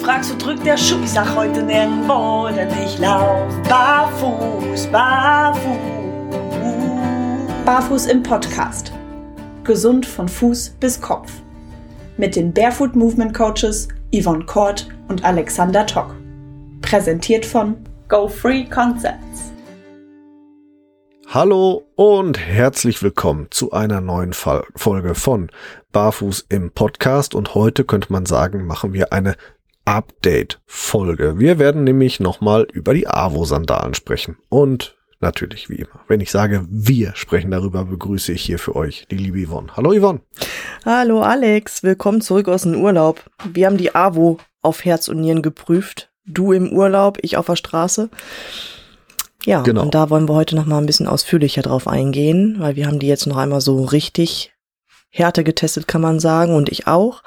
fragst, wo drückt der Schuh? Ich sag heute nirgendwo, denn ich lauf barfuß, barfuß. Barfuß im Podcast. Gesund von Fuß bis Kopf. Mit den Barefoot Movement Coaches Yvonne Kort und Alexander Tock. Präsentiert von Go Free Concepts. Hallo und herzlich willkommen zu einer neuen Fall Folge von Barfuß im Podcast und heute könnte man sagen, machen wir eine Update-Folge. Wir werden nämlich nochmal über die AWO-Sandalen sprechen. Und natürlich wie immer, wenn ich sage, wir sprechen darüber, begrüße ich hier für euch die liebe Yvonne. Hallo Yvonne. Hallo Alex, willkommen zurück aus dem Urlaub. Wir haben die AWO auf Herz und Nieren geprüft. Du im Urlaub, ich auf der Straße. Ja, genau. und da wollen wir heute noch mal ein bisschen ausführlicher drauf eingehen, weil wir haben die jetzt noch einmal so richtig Härte getestet, kann man sagen, und ich auch.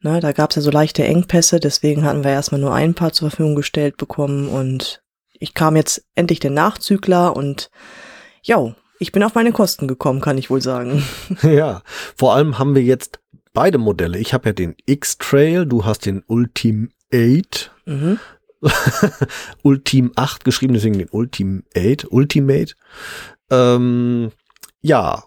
Ne, da gab es ja so leichte Engpässe, deswegen hatten wir erstmal nur ein paar zur Verfügung gestellt bekommen und ich kam jetzt endlich der Nachzügler und ja, ich bin auf meine Kosten gekommen, kann ich wohl sagen. Ja, vor allem haben wir jetzt beide Modelle. Ich habe ja den X-Trail, du hast den Ultimate. Mhm. Ultim 8 geschrieben, deswegen den Ultimate. Ultimate. Ähm, ja,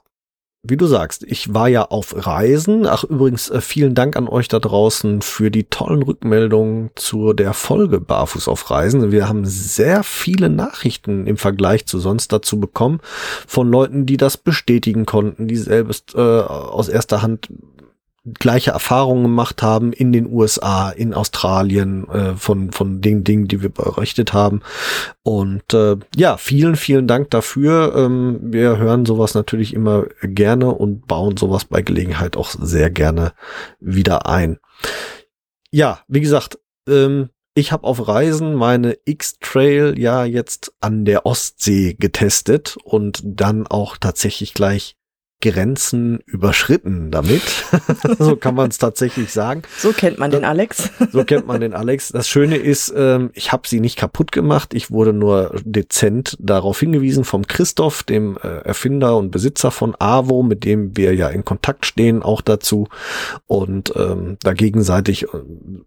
wie du sagst, ich war ja auf Reisen. Ach, übrigens, äh, vielen Dank an euch da draußen für die tollen Rückmeldungen zu der Folge Barfuß auf Reisen. Wir haben sehr viele Nachrichten im Vergleich zu sonst dazu bekommen von Leuten, die das bestätigen konnten, die selbst äh, aus erster Hand gleiche Erfahrungen gemacht haben in den USA, in Australien, äh, von, von den Dingen, die wir berichtet haben. Und äh, ja, vielen, vielen Dank dafür. Ähm, wir hören sowas natürlich immer gerne und bauen sowas bei Gelegenheit auch sehr gerne wieder ein. Ja, wie gesagt, ähm, ich habe auf Reisen meine X-Trail ja jetzt an der Ostsee getestet und dann auch tatsächlich gleich Grenzen überschritten damit. so kann man es tatsächlich sagen. So kennt man den Alex. so kennt man den Alex. Das Schöne ist, ähm, ich habe sie nicht kaputt gemacht. Ich wurde nur dezent darauf hingewiesen vom Christoph, dem äh, Erfinder und Besitzer von AWO, mit dem wir ja in Kontakt stehen, auch dazu. Und ähm, da gegenseitig äh,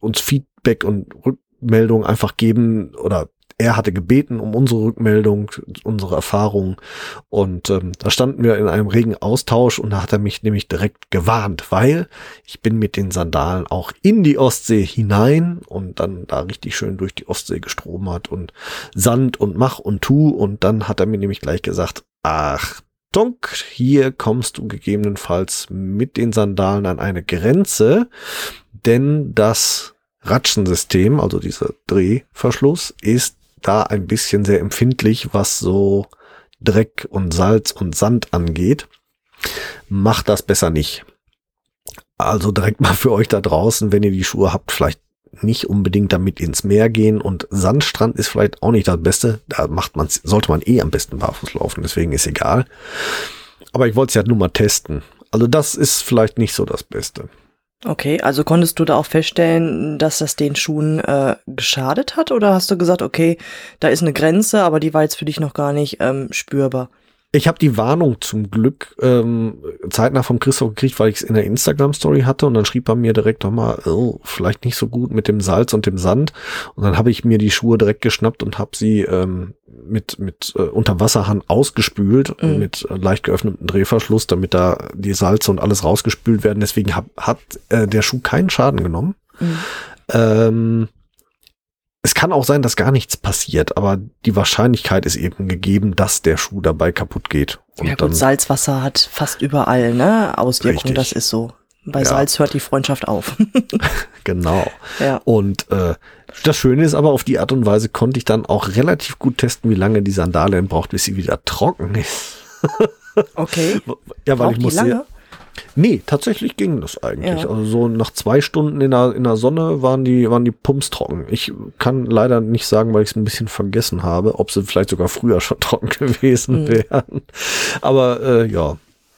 uns Feedback und Rückmeldung einfach geben oder er hatte gebeten um unsere Rückmeldung, unsere Erfahrung. Und ähm, da standen wir in einem regen Austausch und da hat er mich nämlich direkt gewarnt, weil ich bin mit den Sandalen auch in die Ostsee hinein und dann da richtig schön durch die Ostsee gestromert und Sand und mach und tu. Und dann hat er mir nämlich gleich gesagt, ach hier kommst du gegebenenfalls mit den Sandalen an eine Grenze, denn das Ratschensystem, also dieser Drehverschluss, ist da ein bisschen sehr empfindlich, was so Dreck und Salz und Sand angeht. Macht das besser nicht. Also direkt mal für euch da draußen, wenn ihr die Schuhe habt, vielleicht nicht unbedingt damit ins Meer gehen und Sandstrand ist vielleicht auch nicht das Beste. Da macht man, sollte man eh am besten barfuß laufen, deswegen ist egal. Aber ich wollte es ja nur mal testen. Also das ist vielleicht nicht so das Beste. Okay, also konntest du da auch feststellen, dass das den Schuhen äh, geschadet hat oder hast du gesagt, okay, da ist eine Grenze, aber die war jetzt für dich noch gar nicht ähm, spürbar? Ich habe die Warnung zum Glück ähm, zeitnah vom Christoph gekriegt, weil ich es in der Instagram-Story hatte und dann schrieb er mir direkt nochmal, oh, vielleicht nicht so gut mit dem Salz und dem Sand. Und dann habe ich mir die Schuhe direkt geschnappt und habe sie ähm, mit, mit äh, Unterwasserhahn ausgespült, mhm. mit äh, leicht geöffnetem Drehverschluss, damit da die Salze und alles rausgespült werden. Deswegen hab, hat äh, der Schuh keinen Schaden genommen. Mhm. Ähm, es kann auch sein, dass gar nichts passiert, aber die Wahrscheinlichkeit ist eben gegeben, dass der Schuh dabei kaputt geht. Und ja gut, Salzwasser hat fast überall, ne? Auswirkungen, das ist so. Bei ja. Salz hört die Freundschaft auf. genau. Ja. Und äh, das Schöne ist aber, auf die Art und Weise konnte ich dann auch relativ gut testen, wie lange die Sandale braucht, bis sie wieder trocken ist. okay. Ja, weil Braucht ich muss lange? Nee, tatsächlich ging das eigentlich. Ja. Also so nach zwei Stunden in der, in der Sonne waren die, waren die Pumps trocken. Ich kann leider nicht sagen, weil ich es ein bisschen vergessen habe, ob sie vielleicht sogar früher schon trocken gewesen mhm. wären. Aber äh, ja.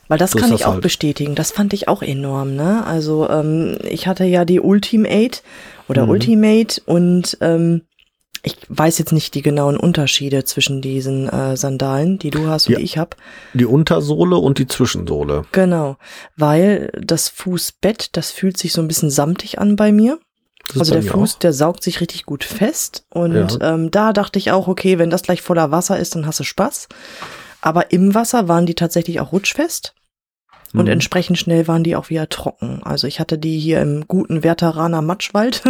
Weil das so kann ich auch halt. bestätigen. Das fand ich auch enorm, ne? Also ähm, ich hatte ja die Ultimate oder mhm. Ultimate und ähm, ich weiß jetzt nicht die genauen Unterschiede zwischen diesen äh, Sandalen, die du hast und ja, die ich habe. Die Untersohle und die Zwischensohle. Genau, weil das Fußbett, das fühlt sich so ein bisschen samtig an bei mir. also der Fuß, auch. der saugt sich richtig gut fest. Und ja. ähm, da dachte ich auch, okay, wenn das gleich voller Wasser ist, dann hast du Spaß. Aber im Wasser waren die tatsächlich auch rutschfest. Und mhm. entsprechend schnell waren die auch wieder trocken. Also ich hatte die hier im guten Werteraner Matschwald.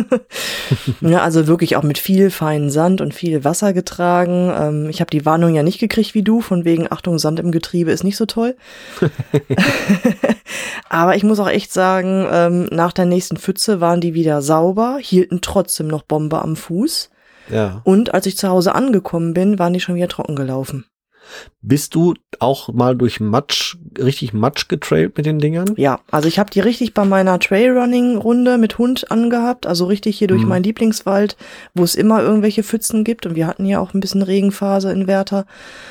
ja, also wirklich auch mit viel feinen Sand und viel Wasser getragen. Ähm, ich habe die Warnung ja nicht gekriegt wie du, von wegen Achtung, Sand im Getriebe ist nicht so toll. Aber ich muss auch echt sagen, ähm, nach der nächsten Pfütze waren die wieder sauber, hielten trotzdem noch Bombe am Fuß. Ja. Und als ich zu Hause angekommen bin, waren die schon wieder trocken gelaufen. Bist du auch mal durch Matsch, richtig Matsch getrailt mit den Dingern? Ja, also ich habe die richtig bei meiner Trailrunning-Runde mit Hund angehabt, also richtig hier durch mhm. meinen Lieblingswald, wo es immer irgendwelche Pfützen gibt und wir hatten ja auch ein bisschen Regenphase in Werther.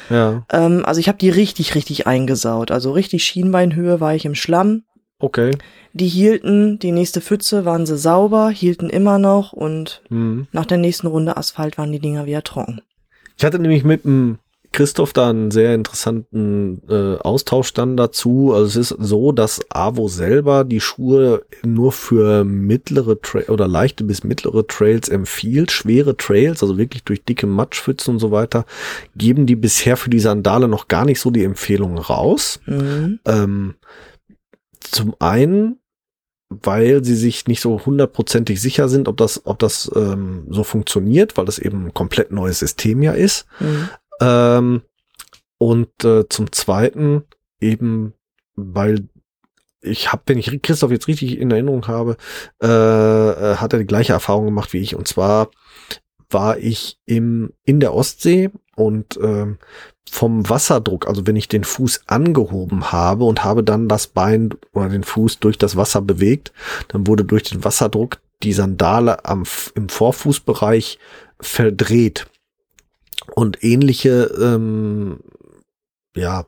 Ja. Ähm, also ich habe die richtig, richtig eingesaut. Also richtig Schienbeinhöhe war ich im Schlamm. Okay. Die hielten, die nächste Pfütze waren sie sauber, hielten immer noch und mhm. nach der nächsten Runde Asphalt waren die Dinger wieder trocken. Ich hatte nämlich mit einem Christoph da einen sehr interessanten äh, Austausch dann dazu. Also es ist so, dass Avo selber die Schuhe nur für mittlere Tra oder leichte bis mittlere Trails empfiehlt. Schwere Trails, also wirklich durch dicke Matschpfützen und so weiter, geben die bisher für die Sandale noch gar nicht so die Empfehlungen raus. Mhm. Ähm, zum einen weil sie sich nicht so hundertprozentig sicher sind, ob das, ob das ähm, so funktioniert, weil das eben ein komplett neues System ja ist. Mhm. Ähm, und äh, zum Zweiten eben, weil ich habe, wenn ich Christoph jetzt richtig in Erinnerung habe, äh, äh, hat er die gleiche Erfahrung gemacht wie ich. Und zwar war ich im in der Ostsee und ähm, vom Wasserdruck, also wenn ich den Fuß angehoben habe und habe dann das Bein oder den Fuß durch das Wasser bewegt, dann wurde durch den Wasserdruck die Sandale am, im Vorfußbereich verdreht. Und ähnliche, ähm, ja,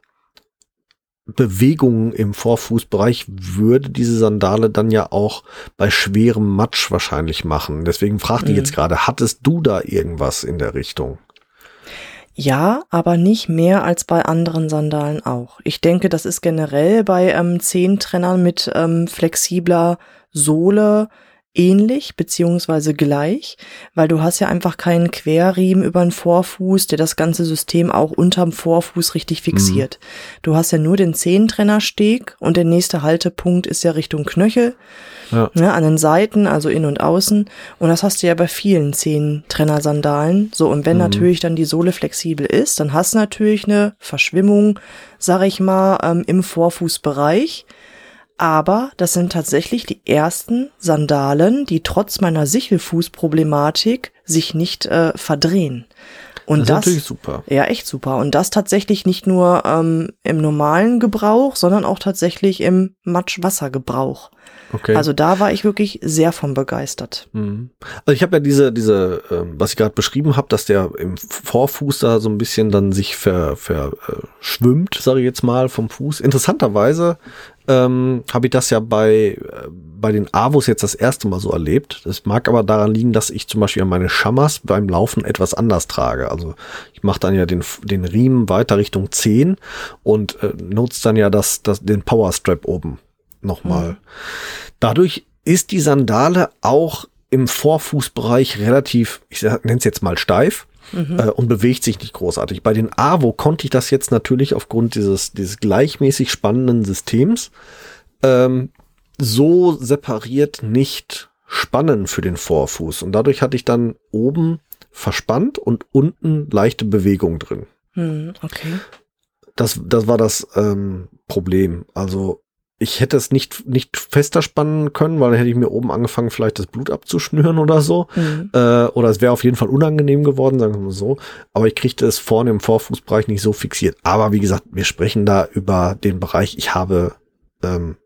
Bewegungen im Vorfußbereich würde diese Sandale dann ja auch bei schwerem Matsch wahrscheinlich machen. Deswegen fragte mhm. ich jetzt gerade, hattest du da irgendwas in der Richtung? Ja, aber nicht mehr als bei anderen Sandalen auch. Ich denke, das ist generell bei ähm, Zehentrennern mit ähm, flexibler Sohle ähnlich beziehungsweise gleich, weil du hast ja einfach keinen Querriemen über den Vorfuß, der das ganze System auch unterm Vorfuß richtig fixiert. Mhm. Du hast ja nur den Zehentrennersteg und der nächste Haltepunkt ist ja Richtung Knöchel. Ja. Ne, an den Seiten, also innen und außen. Und das hast du ja bei vielen Zehentrenner-Sandalen. So, und wenn mhm. natürlich dann die Sohle flexibel ist, dann hast du natürlich eine Verschwimmung, sag ich mal, ähm, im Vorfußbereich aber das sind tatsächlich die ersten Sandalen, die trotz meiner Sichelfußproblematik sich nicht äh, verdrehen. Und das, das ist natürlich super. Ja, echt super. Und das tatsächlich nicht nur ähm, im normalen Gebrauch, sondern auch tatsächlich im Matschwassergebrauch. Okay. Also da war ich wirklich sehr von begeistert. Mhm. Also ich habe ja diese, diese, äh, was ich gerade beschrieben habe, dass der im Vorfuß da so ein bisschen dann sich verschwimmt, ver, äh, sage ich jetzt mal, vom Fuß. Interessanterweise ähm, habe ich das ja bei, äh, bei den Avos jetzt das erste Mal so erlebt. Das mag aber daran liegen, dass ich zum Beispiel meine Schammers beim Laufen etwas anders trage. Also ich mache dann ja den, den Riemen weiter Richtung 10 und äh, nutze dann ja das, das, den Powerstrap oben nochmal. Mhm. Dadurch ist die Sandale auch im Vorfußbereich relativ, ich nenne es jetzt mal steif. Mhm. Äh, und bewegt sich nicht großartig. Bei den AWO konnte ich das jetzt natürlich aufgrund dieses, dieses gleichmäßig spannenden Systems ähm, so separiert nicht spannen für den Vorfuß. Und dadurch hatte ich dann oben verspannt und unten leichte Bewegung drin. Mhm, okay. Das, das war das ähm, Problem. Also ich hätte es nicht, nicht fester spannen können, weil dann hätte ich mir oben angefangen, vielleicht das Blut abzuschnüren oder so. Mhm. Äh, oder es wäre auf jeden Fall unangenehm geworden, sagen wir mal so. Aber ich kriegte es vorne im Vorfußbereich nicht so fixiert. Aber wie gesagt, wir sprechen da über den Bereich, ich habe ähm,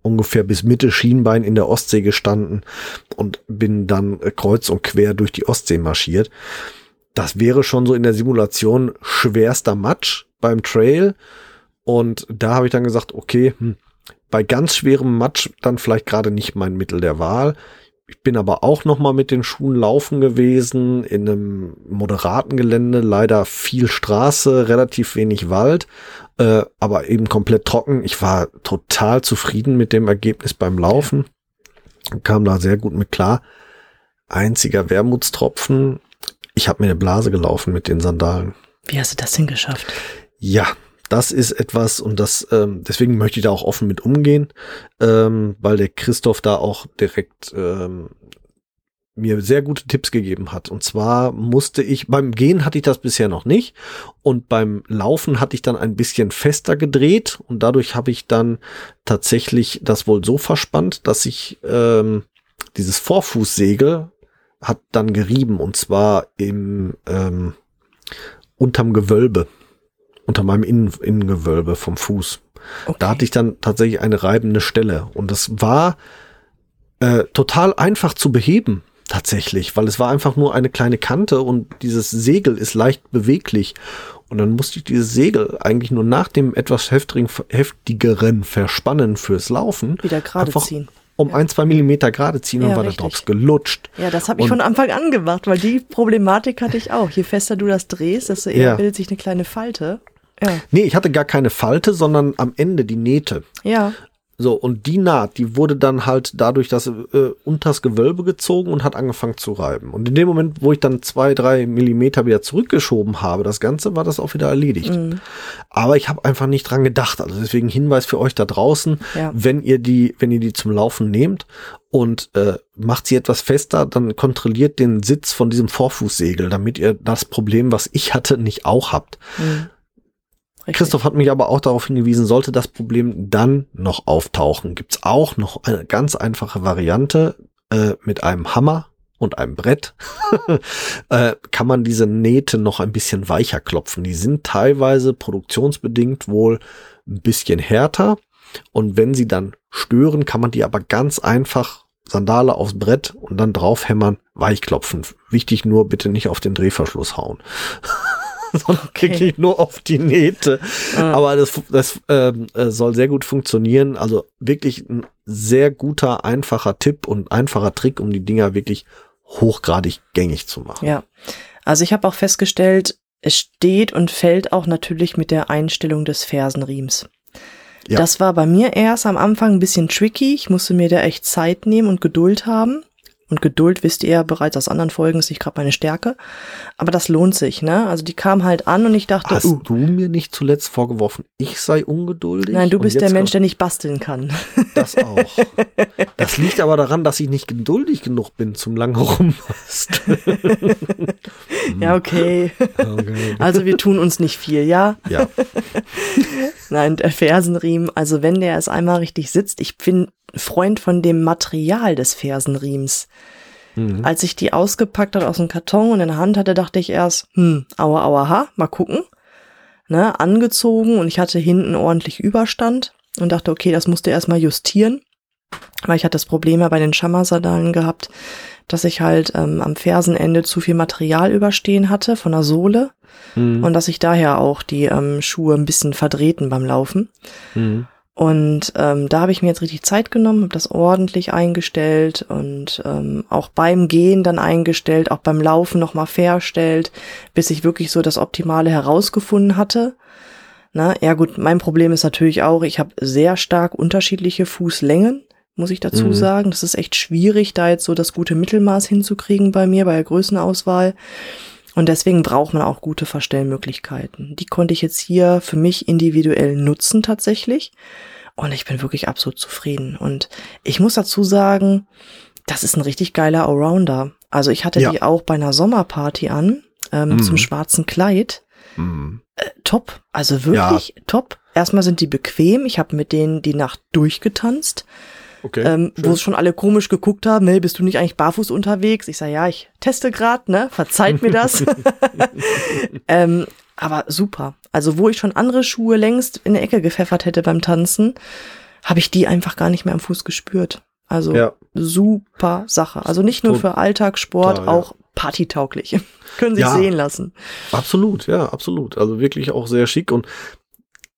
ungefähr bis Mitte Schienbein in der Ostsee gestanden und bin dann kreuz und quer durch die Ostsee marschiert. Das wäre schon so in der Simulation schwerster Matsch beim Trail. Und da habe ich dann gesagt, okay, hm, bei ganz schwerem Matsch dann vielleicht gerade nicht mein Mittel der Wahl. Ich bin aber auch noch mal mit den Schuhen laufen gewesen in einem moderaten Gelände, leider viel Straße, relativ wenig Wald, äh, aber eben komplett trocken. Ich war total zufrieden mit dem Ergebnis beim Laufen, kam da sehr gut mit klar. einziger Wermutstropfen. Ich habe mir eine Blase gelaufen mit den Sandalen. Wie hast du das denn geschafft? Ja, das ist etwas und das ähm, deswegen möchte ich da auch offen mit umgehen, ähm, weil der Christoph da auch direkt ähm, mir sehr gute Tipps gegeben hat. Und zwar musste ich, beim Gehen hatte ich das bisher noch nicht. Und beim Laufen hatte ich dann ein bisschen fester gedreht. Und dadurch habe ich dann tatsächlich das wohl so verspannt, dass ich ähm, dieses Vorfußsegel hat dann gerieben. Und zwar im ähm, unterm Gewölbe. Unter meinem Innen Innengewölbe vom Fuß. Okay. Da hatte ich dann tatsächlich eine reibende Stelle. Und das war äh, total einfach zu beheben tatsächlich, weil es war einfach nur eine kleine Kante und dieses Segel ist leicht beweglich. Und dann musste ich dieses Segel eigentlich nur nach dem etwas heftigen, heftigeren Verspannen fürs Laufen wieder gerade ziehen. Um ja. ein, zwei Millimeter gerade ziehen und war der Drops gelutscht. Ja, das habe ich und von Anfang an gemacht, weil die Problematik hatte ich auch. Je fester du das drehst, desto eher bildet sich eine kleine Falte. Ja. Nee, ich hatte gar keine Falte, sondern am Ende die Nähte. Ja. So, und die Naht, die wurde dann halt dadurch das äh, unters Gewölbe gezogen und hat angefangen zu reiben. Und in dem Moment, wo ich dann zwei, drei Millimeter wieder zurückgeschoben habe, das Ganze war das auch wieder erledigt. Mhm. Aber ich habe einfach nicht dran gedacht. Also deswegen Hinweis für euch da draußen, ja. wenn ihr die, wenn ihr die zum Laufen nehmt und äh, macht sie etwas fester, dann kontrolliert den Sitz von diesem Vorfußsegel, damit ihr das Problem, was ich hatte, nicht auch habt. Mhm. Richtig. Christoph hat mich aber auch darauf hingewiesen, sollte das Problem dann noch auftauchen, gibt's auch noch eine ganz einfache Variante äh, mit einem Hammer und einem Brett äh, kann man diese Nähte noch ein bisschen weicher klopfen. Die sind teilweise produktionsbedingt wohl ein bisschen härter und wenn sie dann stören, kann man die aber ganz einfach Sandale aufs Brett und dann draufhämmern, weich klopfen. Wichtig nur bitte nicht auf den Drehverschluss hauen. sondern okay. wirklich nur auf die Nähte. Ah. Aber das, das ähm, äh, soll sehr gut funktionieren. Also wirklich ein sehr guter, einfacher Tipp und einfacher Trick, um die Dinger wirklich hochgradig gängig zu machen. Ja. Also ich habe auch festgestellt, es steht und fällt auch natürlich mit der Einstellung des Fersenriems. Ja. Das war bei mir erst am Anfang ein bisschen tricky. Ich musste mir da echt Zeit nehmen und Geduld haben. Und Geduld, wisst ihr ja bereits aus anderen Folgen, ist nicht gerade meine Stärke. Aber das lohnt sich, ne? Also die kam halt an und ich dachte, Hast uh, du mir nicht zuletzt vorgeworfen, ich sei ungeduldig? Nein, du bist der Mensch, der nicht basteln kann. Das auch. Das liegt aber daran, dass ich nicht geduldig genug bin zum lange rumbasteln. ja, okay. okay. Also wir tun uns nicht viel, ja? Ja. Nein, der Fersenriemen, also wenn der es einmal richtig sitzt, ich bin Freund von dem Material des Fersenriems. Mhm. Als ich die ausgepackt hat aus dem Karton und in der Hand hatte, dachte ich erst, hm, aua, aua, ha, mal gucken. Ne, angezogen und ich hatte hinten ordentlich Überstand und dachte, okay, das musste erstmal justieren. Weil ich hatte das Problem ja bei den Schammersadalen gehabt, dass ich halt ähm, am Fersenende zu viel Material überstehen hatte von der Sohle mhm. und dass ich daher auch die ähm, Schuhe ein bisschen verdrehten beim Laufen. Mhm. Und ähm, da habe ich mir jetzt richtig Zeit genommen, habe das ordentlich eingestellt und ähm, auch beim Gehen dann eingestellt, auch beim Laufen nochmal verstellt, bis ich wirklich so das Optimale herausgefunden hatte. Na, ja gut, mein Problem ist natürlich auch, ich habe sehr stark unterschiedliche Fußlängen, muss ich dazu mhm. sagen. Das ist echt schwierig, da jetzt so das gute Mittelmaß hinzukriegen bei mir, bei der Größenauswahl. Und deswegen braucht man auch gute Verstellmöglichkeiten. Die konnte ich jetzt hier für mich individuell nutzen tatsächlich. Und ich bin wirklich absolut zufrieden. Und ich muss dazu sagen, das ist ein richtig geiler Allrounder. Also ich hatte ja. die auch bei einer Sommerparty an, ähm, mm. zum schwarzen Kleid. Mm. Äh, top. Also wirklich ja. top. Erstmal sind die bequem. Ich habe mit denen die Nacht durchgetanzt. Okay, ähm, wo es schon alle komisch geguckt haben, hey, bist du nicht eigentlich barfuß unterwegs? Ich sage, ja, ich teste gerade, ne? Verzeiht mir das. ähm, aber super. Also wo ich schon andere Schuhe längst in der Ecke gepfeffert hätte beim Tanzen, habe ich die einfach gar nicht mehr am Fuß gespürt. Also ja. super Sache. Also nicht nur für Alltagssport, Total, auch ja. partytauglich. Können sich ja, sehen lassen. Absolut, ja, absolut. Also wirklich auch sehr schick und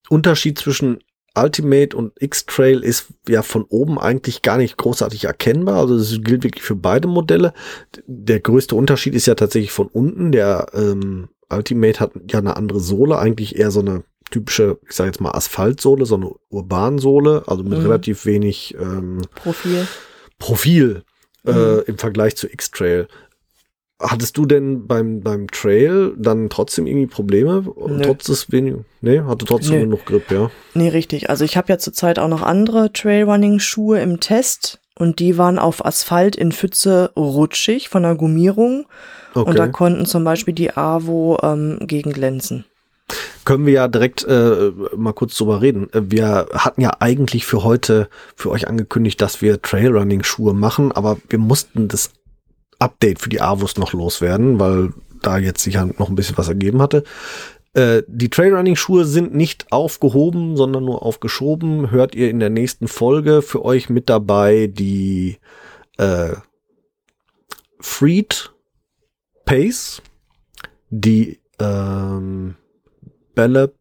Unterschied zwischen Ultimate und X-Trail ist ja von oben eigentlich gar nicht großartig erkennbar. Also das gilt wirklich für beide Modelle. Der größte Unterschied ist ja tatsächlich von unten. Der ähm, Ultimate hat ja eine andere Sohle, eigentlich eher so eine typische, ich sage jetzt mal Asphaltsohle, so eine Urbansohle, also mit mhm. relativ wenig ähm, Profil. Profil. äh, mhm. im Vergleich zu X-Trail. Hattest du denn beim, beim Trail dann trotzdem irgendwie Probleme? Nö. Trotz des wenigen? Nee, hatte trotzdem Nö. genug Grip, ja. Nee, richtig. Also ich habe ja zurzeit auch noch andere Trailrunning-Schuhe im Test und die waren auf Asphalt in Pfütze rutschig von der Gummierung. Okay. Und da konnten zum Beispiel die AWO ähm, gegen glänzen. Können wir ja direkt äh, mal kurz drüber reden. Wir hatten ja eigentlich für heute für euch angekündigt, dass wir Trailrunning-Schuhe machen, aber wir mussten das Update für die Avus noch loswerden, weil da jetzt sich noch ein bisschen was ergeben hatte. Äh, die Trailrunning-Schuhe sind nicht aufgehoben, sondern nur aufgeschoben. Hört ihr in der nächsten Folge für euch mit dabei die äh, Freed Pace, die ähm, Bellep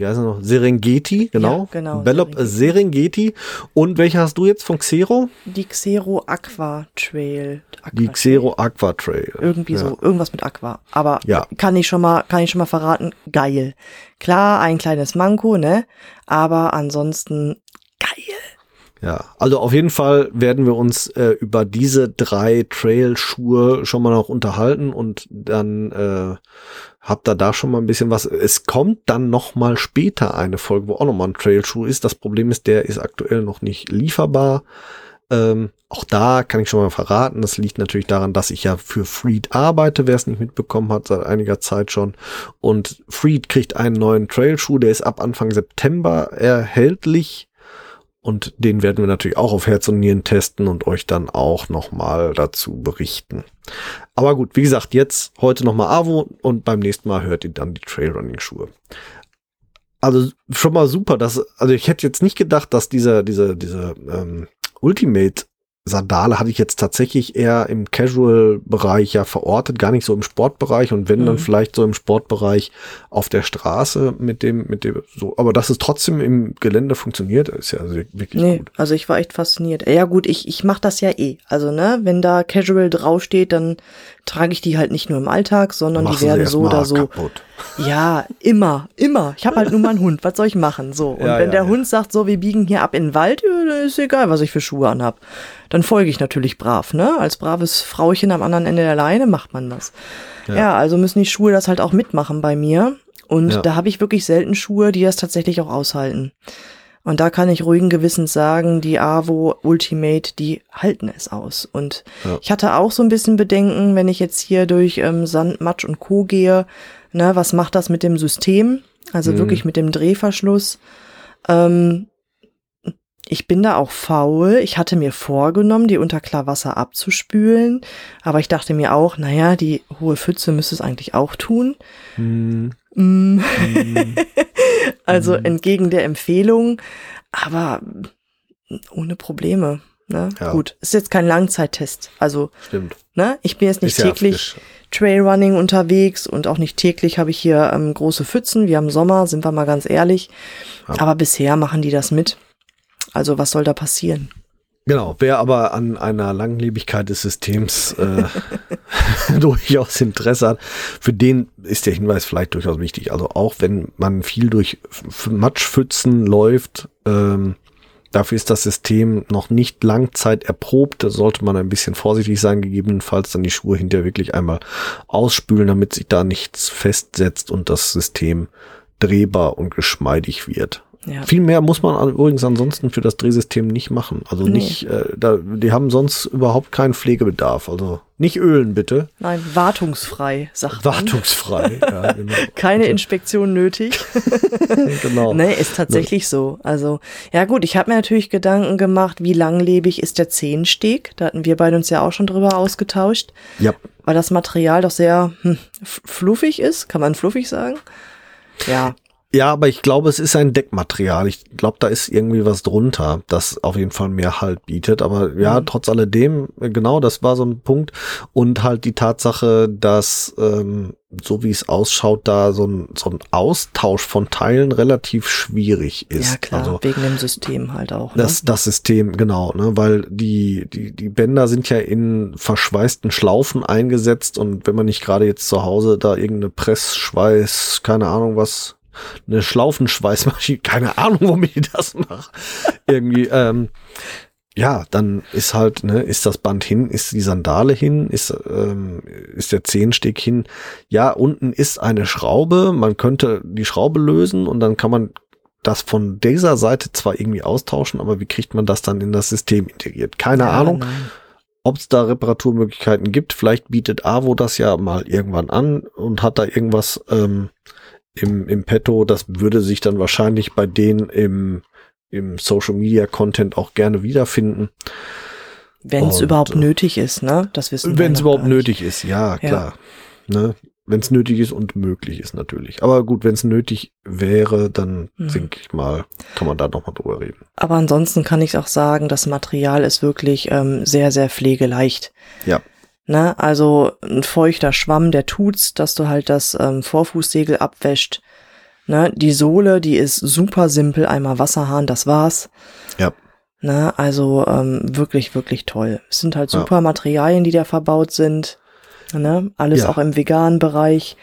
wie heißt er noch? Serengeti, genau. Ja, genau. Bellop Serengeti. Serengeti. Und welche hast du jetzt von Xero? Die Xero Aqua Trail. Aqua die Xero Aqua Trail. Irgendwie ja. so, irgendwas mit Aqua. Aber ja. kann ich schon mal, kann ich schon mal verraten, geil. Klar, ein kleines Manko, ne? Aber ansonsten. Ja, also auf jeden Fall werden wir uns äh, über diese drei Trail-Schuhe schon mal noch unterhalten und dann äh, habt ihr da schon mal ein bisschen was. Es kommt dann noch mal später eine Folge, wo auch noch mal ein Trail-Schuh ist. Das Problem ist, der ist aktuell noch nicht lieferbar. Ähm, auch da kann ich schon mal verraten, das liegt natürlich daran, dass ich ja für Freed arbeite, wer es nicht mitbekommen hat, seit einiger Zeit schon. Und Freed kriegt einen neuen Trailschuh, der ist ab Anfang September erhältlich. Und den werden wir natürlich auch auf Herz und Nieren testen und euch dann auch nochmal dazu berichten. Aber gut, wie gesagt, jetzt heute nochmal AWO und beim nächsten Mal hört ihr dann die Trailrunning-Schuhe. Also schon mal super, dass, also ich hätte jetzt nicht gedacht, dass dieser, dieser, dieser ähm, Ultimate Sandale hatte ich jetzt tatsächlich eher im Casual-Bereich ja verortet, gar nicht so im Sportbereich und wenn mhm. dann vielleicht so im Sportbereich auf der Straße mit dem, mit dem, so, aber dass es trotzdem im Gelände funktioniert, ist ja wirklich nee, gut. Also ich war echt fasziniert. Ja gut, ich, ich mache das ja eh. Also ne, wenn da Casual draufsteht, dann trage ich die halt nicht nur im Alltag, sondern die werden so oder so. Kaputt. Ja, immer, immer. Ich habe halt nur mal einen Hund. Was soll ich machen? So. Und ja, wenn ja, der ja. Hund sagt, so, wir biegen hier ab in den Wald, ist egal, was ich für Schuhe anhab. Dann folge ich natürlich brav, ne? Als braves Frauchen am anderen Ende der Leine macht man das. Ja, also müssen die Schuhe das halt auch mitmachen bei mir. Und da habe ich wirklich selten Schuhe, die das tatsächlich auch aushalten. Und da kann ich ruhigen Gewissens sagen, die AWO Ultimate, die halten es aus. Und ja. ich hatte auch so ein bisschen Bedenken, wenn ich jetzt hier durch ähm, Sand, Matsch und Co. gehe, ne, was macht das mit dem System? Also mhm. wirklich mit dem Drehverschluss. Ähm, ich bin da auch faul. Ich hatte mir vorgenommen, die unter Klarwasser abzuspülen, aber ich dachte mir auch, naja, die hohe Pfütze müsste es eigentlich auch tun. Mhm. Mm. also mhm. entgegen der Empfehlung, aber ohne Probleme. Ne? Ja. Gut, ist jetzt kein Langzeittest. Also, Stimmt. Ne? ich bin jetzt nicht ist täglich ja Trailrunning unterwegs und auch nicht täglich habe ich hier ähm, große Pfützen. Wir haben Sommer, sind wir mal ganz ehrlich. Ja. Aber bisher machen die das mit. Also was soll da passieren? Genau, wer aber an einer Langlebigkeit des Systems äh, durchaus Interesse hat, für den ist der Hinweis vielleicht durchaus wichtig. Also auch wenn man viel durch Matschpfützen läuft, ähm, dafür ist das System noch nicht Langzeit erprobt. Da sollte man ein bisschen vorsichtig sein, gegebenenfalls dann die Schuhe hinterher wirklich einmal ausspülen, damit sich da nichts festsetzt und das System drehbar und geschmeidig wird. Ja. Viel mehr muss man übrigens ansonsten für das Drehsystem nicht machen. Also nee. nicht, äh, da, die haben sonst überhaupt keinen Pflegebedarf. Also nicht ölen, bitte. Nein, wartungsfrei, sagt. Wartungsfrei, ja, genau. Keine Inspektion nötig. genau. Nee, ist tatsächlich so. Also, ja gut, ich habe mir natürlich Gedanken gemacht, wie langlebig ist der Zehensteg. Da hatten wir beide uns ja auch schon drüber ausgetauscht. Ja. Weil das Material doch sehr hm, fluffig ist, kann man fluffig sagen. Ja. Ja, aber ich glaube, es ist ein Deckmaterial. Ich glaube, da ist irgendwie was drunter, das auf jeden Fall mehr Halt bietet. Aber ja, mhm. trotz alledem, genau, das war so ein Punkt. Und halt die Tatsache, dass, ähm, so wie es ausschaut, da so ein, so ein Austausch von Teilen relativ schwierig ist. Ja, klar, also, wegen dem System halt auch. Ne? Das, das System, genau, ne, weil die, die, die Bänder sind ja in verschweißten Schlaufen eingesetzt und wenn man nicht gerade jetzt zu Hause da irgendeine Pressschweiß, keine Ahnung was, eine Schlaufenschweißmaschine, keine Ahnung, womit ich das mache. Irgendwie, ähm, ja, dann ist halt, ne, ist das Band hin, ist die Sandale hin, ist, ähm, ist der Zehensteg hin. Ja, unten ist eine Schraube, man könnte die Schraube lösen und dann kann man das von dieser Seite zwar irgendwie austauschen, aber wie kriegt man das dann in das System integriert? Keine ja, Ahnung. Ob es da Reparaturmöglichkeiten gibt, vielleicht bietet Avo das ja mal irgendwann an und hat da irgendwas ähm, im, im Petto. Das würde sich dann wahrscheinlich bei denen im im Social Media Content auch gerne wiederfinden. Wenn es überhaupt äh, nötig ist, ne? Das wissen wir. Wenn es überhaupt nötig ist, ja, klar. Ja. Ne? Wenn es nötig ist und möglich ist natürlich. Aber gut, wenn es nötig wäre, dann mhm. denke ich mal, kann man da nochmal drüber reden. Aber ansonsten kann ich auch sagen, das Material ist wirklich ähm, sehr, sehr pflegeleicht. Ja. Ne? Also ein feuchter Schwamm, der tut's, dass du halt das ähm, Vorfußsegel abwäscht. Ne, die Sohle, die ist super simpel, einmal Wasserhahn, das war's. Ja. Ne, also ähm, wirklich, wirklich toll. Es sind halt super ja. Materialien, die da verbaut sind. Ne, alles ja. auch im veganen Bereich.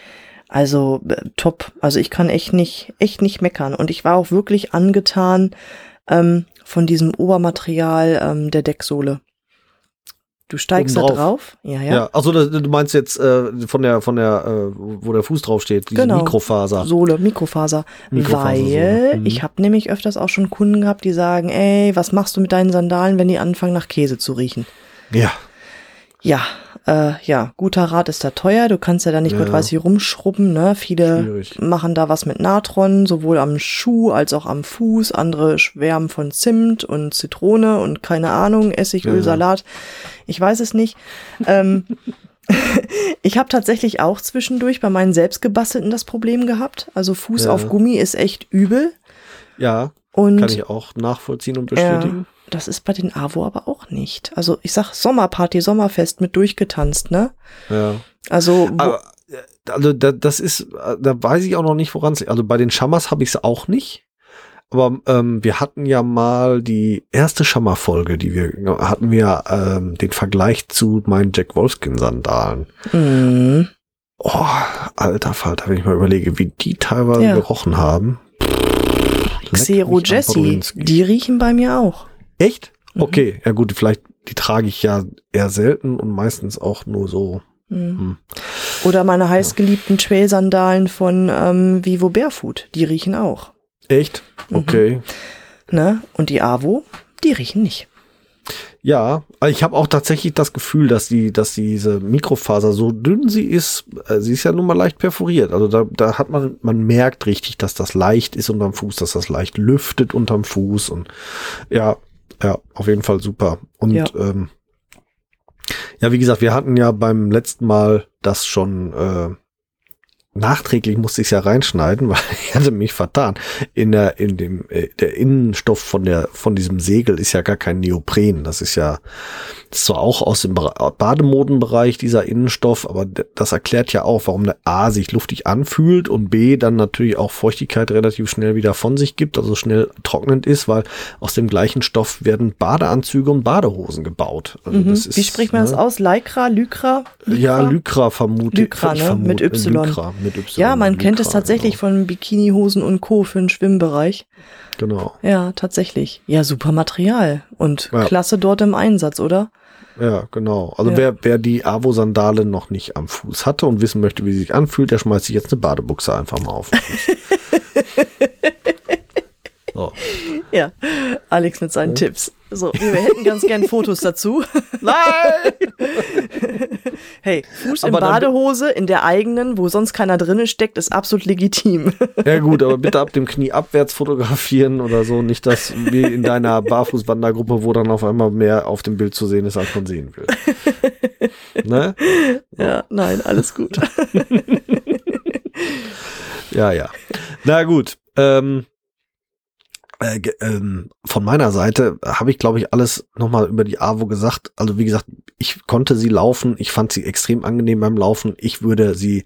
Also äh, top. Also ich kann echt nicht, echt nicht meckern. Und ich war auch wirklich angetan ähm, von diesem Obermaterial ähm, der Decksohle. Du steigst da drauf? Ja, ja. Ja, also du meinst jetzt äh, von der, von der, äh, wo der Fuß drauf steht, diese genau. Mikrofaser. Sohle, Mikrofaser. Mikrofaser weil mhm. ich habe nämlich öfters auch schon Kunden gehabt, die sagen, ey, was machst du mit deinen Sandalen, wenn die anfangen nach Käse zu riechen? Ja. Ja, äh, ja, guter Rat ist da teuer. Du kannst ja da nicht ja. mit was hier rumschrubben. Ne? Viele Schwierig. machen da was mit Natron, sowohl am Schuh als auch am Fuß. Andere schwärmen von Zimt und Zitrone und keine Ahnung, Essigöl, ja. Salat. Ich weiß es nicht. ähm, ich habe tatsächlich auch zwischendurch bei meinen selbstgebastelten das Problem gehabt. Also Fuß ja. auf Gummi ist echt übel. Ja, und, kann ich auch nachvollziehen und bestätigen. Das ist bei den AWO aber auch nicht. Also ich sag Sommerparty, Sommerfest mit durchgetanzt, ne? Ja. Also, aber, äh, also da, das ist, äh, da weiß ich auch noch nicht, woran es liegt. Also bei den Schammers habe ich es auch nicht. Aber ähm, wir hatten ja mal die erste Schammer-Folge, die wir hatten wir ähm, den Vergleich zu meinen Jack Wolfskin-Sandalen. Mhm. Oh, alter Falter, wenn ich mal überlege, wie die teilweise ja. gerochen haben. Xero Jessie, die riechen bei mir auch. Echt? Mhm. Okay, ja gut, vielleicht, die trage ich ja eher selten und meistens auch nur so. Mhm. Hm. Oder meine heißgeliebten Trail-Sandalen von ähm, Vivo Barefoot, die riechen auch. Echt? Mhm. Okay. Mhm. Ne? Und die Avo, die riechen nicht. Ja, ich habe auch tatsächlich das Gefühl, dass die, dass diese Mikrofaser so dünn sie ist, äh, sie ist ja nun mal leicht perforiert. Also da, da hat man, man merkt richtig, dass das leicht ist unterm Fuß, dass das leicht lüftet unterm Fuß und ja, ja, auf jeden Fall super. Und ja. Ähm, ja, wie gesagt, wir hatten ja beim letzten Mal das schon äh, nachträglich musste ich es ja reinschneiden, weil ich hatte mich vertan. In der, in dem, äh, der Innenstoff von der, von diesem Segel ist ja gar kein Neopren. Das ist ja, das ist zwar auch aus dem Bademodenbereich dieser Innenstoff, aber das erklärt ja auch, warum der A sich luftig anfühlt und B dann natürlich auch Feuchtigkeit relativ schnell wieder von sich gibt, also schnell trocknend ist, weil aus dem gleichen Stoff werden Badeanzüge und Badehosen gebaut. Also mhm. ist, Wie spricht man ne? das aus? Lycra, Lycra? Lycra? Ja, Lycra vermute Lycra, ne? Vermute, mit Y. Lycra mit Y. Ja, man kennt es tatsächlich genau. von Bikinihosen und Co. für den Schwimmbereich. Genau. Ja, tatsächlich. Ja, super Material und ja. klasse dort im Einsatz, oder? Ja, genau. Also ja. wer, wer die Avo-Sandale noch nicht am Fuß hatte und wissen möchte, wie sie sich anfühlt, der schmeißt sich jetzt eine Badebuchse einfach mal auf. so. Ja, Alex mit seinen ja. Tipps. So, wir hätten ganz gern Fotos dazu. Nein! hey, Fuß aber in Badehose, in der eigenen, wo sonst keiner drinne steckt, ist absolut legitim. ja gut, aber bitte ab dem Knie abwärts fotografieren oder so. Nicht, dass wie in deiner Barfußwandergruppe, wo dann auf einmal mehr auf dem Bild zu sehen ist, als man sehen will. ne? Ja, nein, alles gut. ja, ja. Na gut. Ähm, äh, ähm, von meiner Seite habe ich, glaube ich, alles nochmal über die AWO gesagt. Also wie gesagt, ich konnte sie laufen. Ich fand sie extrem angenehm beim Laufen. Ich würde sie,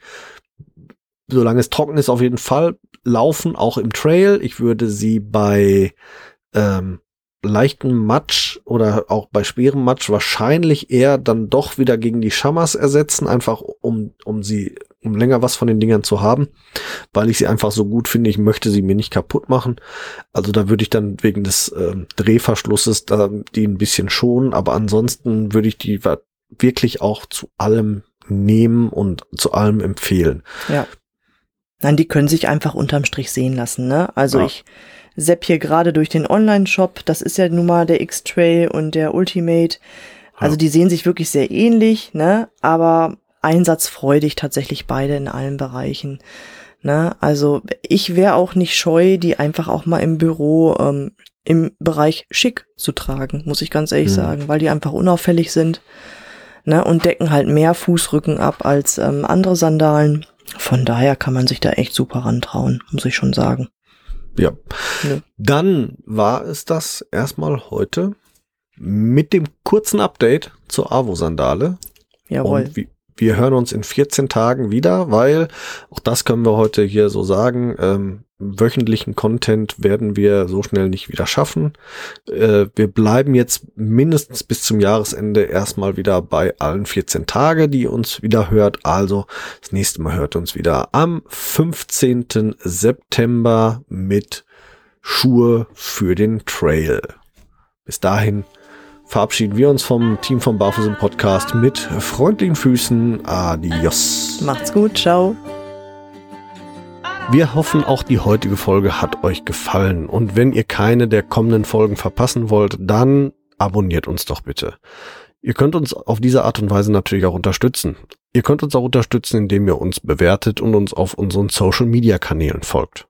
solange es trocken ist, auf jeden Fall laufen, auch im Trail. Ich würde sie bei ähm, leichten Matsch oder auch bei schwerem Matsch wahrscheinlich eher dann doch wieder gegen die Schamas ersetzen, einfach um, um sie um länger was von den Dingern zu haben, weil ich sie einfach so gut finde. Ich möchte sie mir nicht kaputt machen. Also da würde ich dann wegen des äh, Drehverschlusses da die ein bisschen schonen, aber ansonsten würde ich die wirklich auch zu allem nehmen und zu allem empfehlen. Ja. Nein, die können sich einfach unterm Strich sehen lassen, ne? Also ja. ich sepp hier gerade durch den Online-Shop, das ist ja nun mal der X-Tray und der Ultimate. Also die sehen sich wirklich sehr ähnlich, ne? Aber einsatzfreudig tatsächlich beide in allen Bereichen. Ne? Also ich wäre auch nicht scheu, die einfach auch mal im Büro ähm, im Bereich schick zu tragen, muss ich ganz ehrlich mhm. sagen, weil die einfach unauffällig sind ne? und decken halt mehr Fußrücken ab als ähm, andere Sandalen. Von daher kann man sich da echt super rantrauen, muss ich schon sagen. Ja. ja. Dann war es das erstmal heute mit dem kurzen Update zur Avo-Sandale. Jawohl. Und wie, wir hören uns in 14 Tagen wieder, weil auch das können wir heute hier so sagen. Ähm, wöchentlichen Content werden wir so schnell nicht wieder schaffen. Äh, wir bleiben jetzt mindestens bis zum Jahresende erstmal wieder bei allen 14 Tage, die uns wieder hört. Also das nächste Mal hört uns wieder am 15. September mit Schuhe für den Trail. Bis dahin verabschieden wir uns vom Team vom Barfuß im Podcast mit freundlichen Füßen. Adios. Macht's gut. Ciao. Wir hoffen, auch die heutige Folge hat euch gefallen. Und wenn ihr keine der kommenden Folgen verpassen wollt, dann abonniert uns doch bitte. Ihr könnt uns auf diese Art und Weise natürlich auch unterstützen. Ihr könnt uns auch unterstützen, indem ihr uns bewertet und uns auf unseren Social Media Kanälen folgt.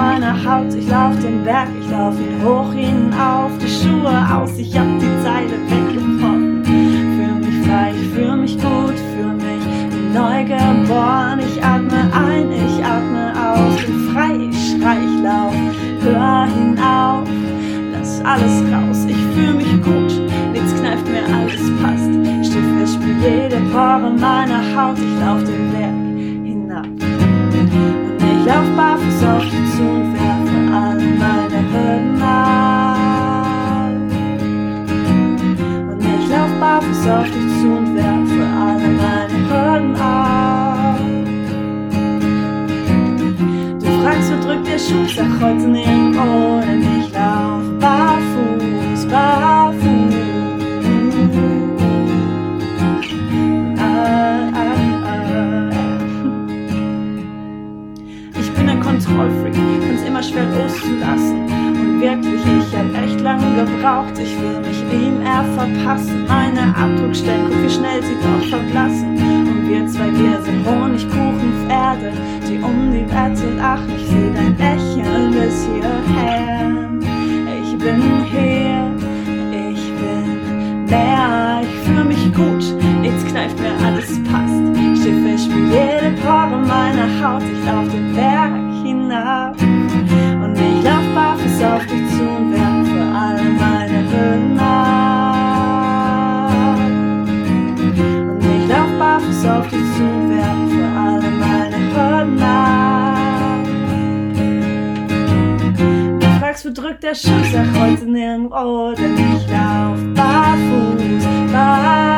Meiner Haut. Ich lauf den Berg, ich lauf ihn hoch hinauf, die Schuhe aus, ich hab die Zeile weggebrochen. Für mich frei, ich fühl mich gut, für mich neu geboren. Ich atme ein, ich atme aus, bin frei, ich schrei, ich lauf, hör hinauf, lass alles raus, ich fühl mich gut, nichts kneift mir, alles passt. Ich spür jede Pore meiner Haut, ich lauf den Berg lauf barfuß auf dich zu und werfe alle meine Hürden ab. Und ich lauf barfuß auf dich zu und werfe alle meine Hürden ab. Du fragst, wo drückt der Schuh, sag heute nirgendwo, denn ich lauf barfuß, barfuß. Kontrollfreak, find's immer schwer loszulassen. Und wirklich, ich hab echt lange gebraucht, ich will mich ihm eher verpassen. Meine Abdruckstellen, guck wie schnell sie doch verblassen. Und wir zwei, wir sind Honigkuchenpferde, die um die Wette lachen. Ich seh dein Lächeln bis hierher. Ich bin hier, ich bin mehr, ich fühl mich gut, nichts kneift mir alles passt. Schiffe spielen jede Pore meiner Haut, ich lauf den Berg hinab. Und ich lauf barfuß auf dich zu und werfe alle meine Hürden ab. Und ich lauf barfuß auf dich zu und werfe alle meine Hürden ab. Du fragst, wo drückt der Schuh, sag heute nirgendwo, denn ich lauf barfuß, barfuß.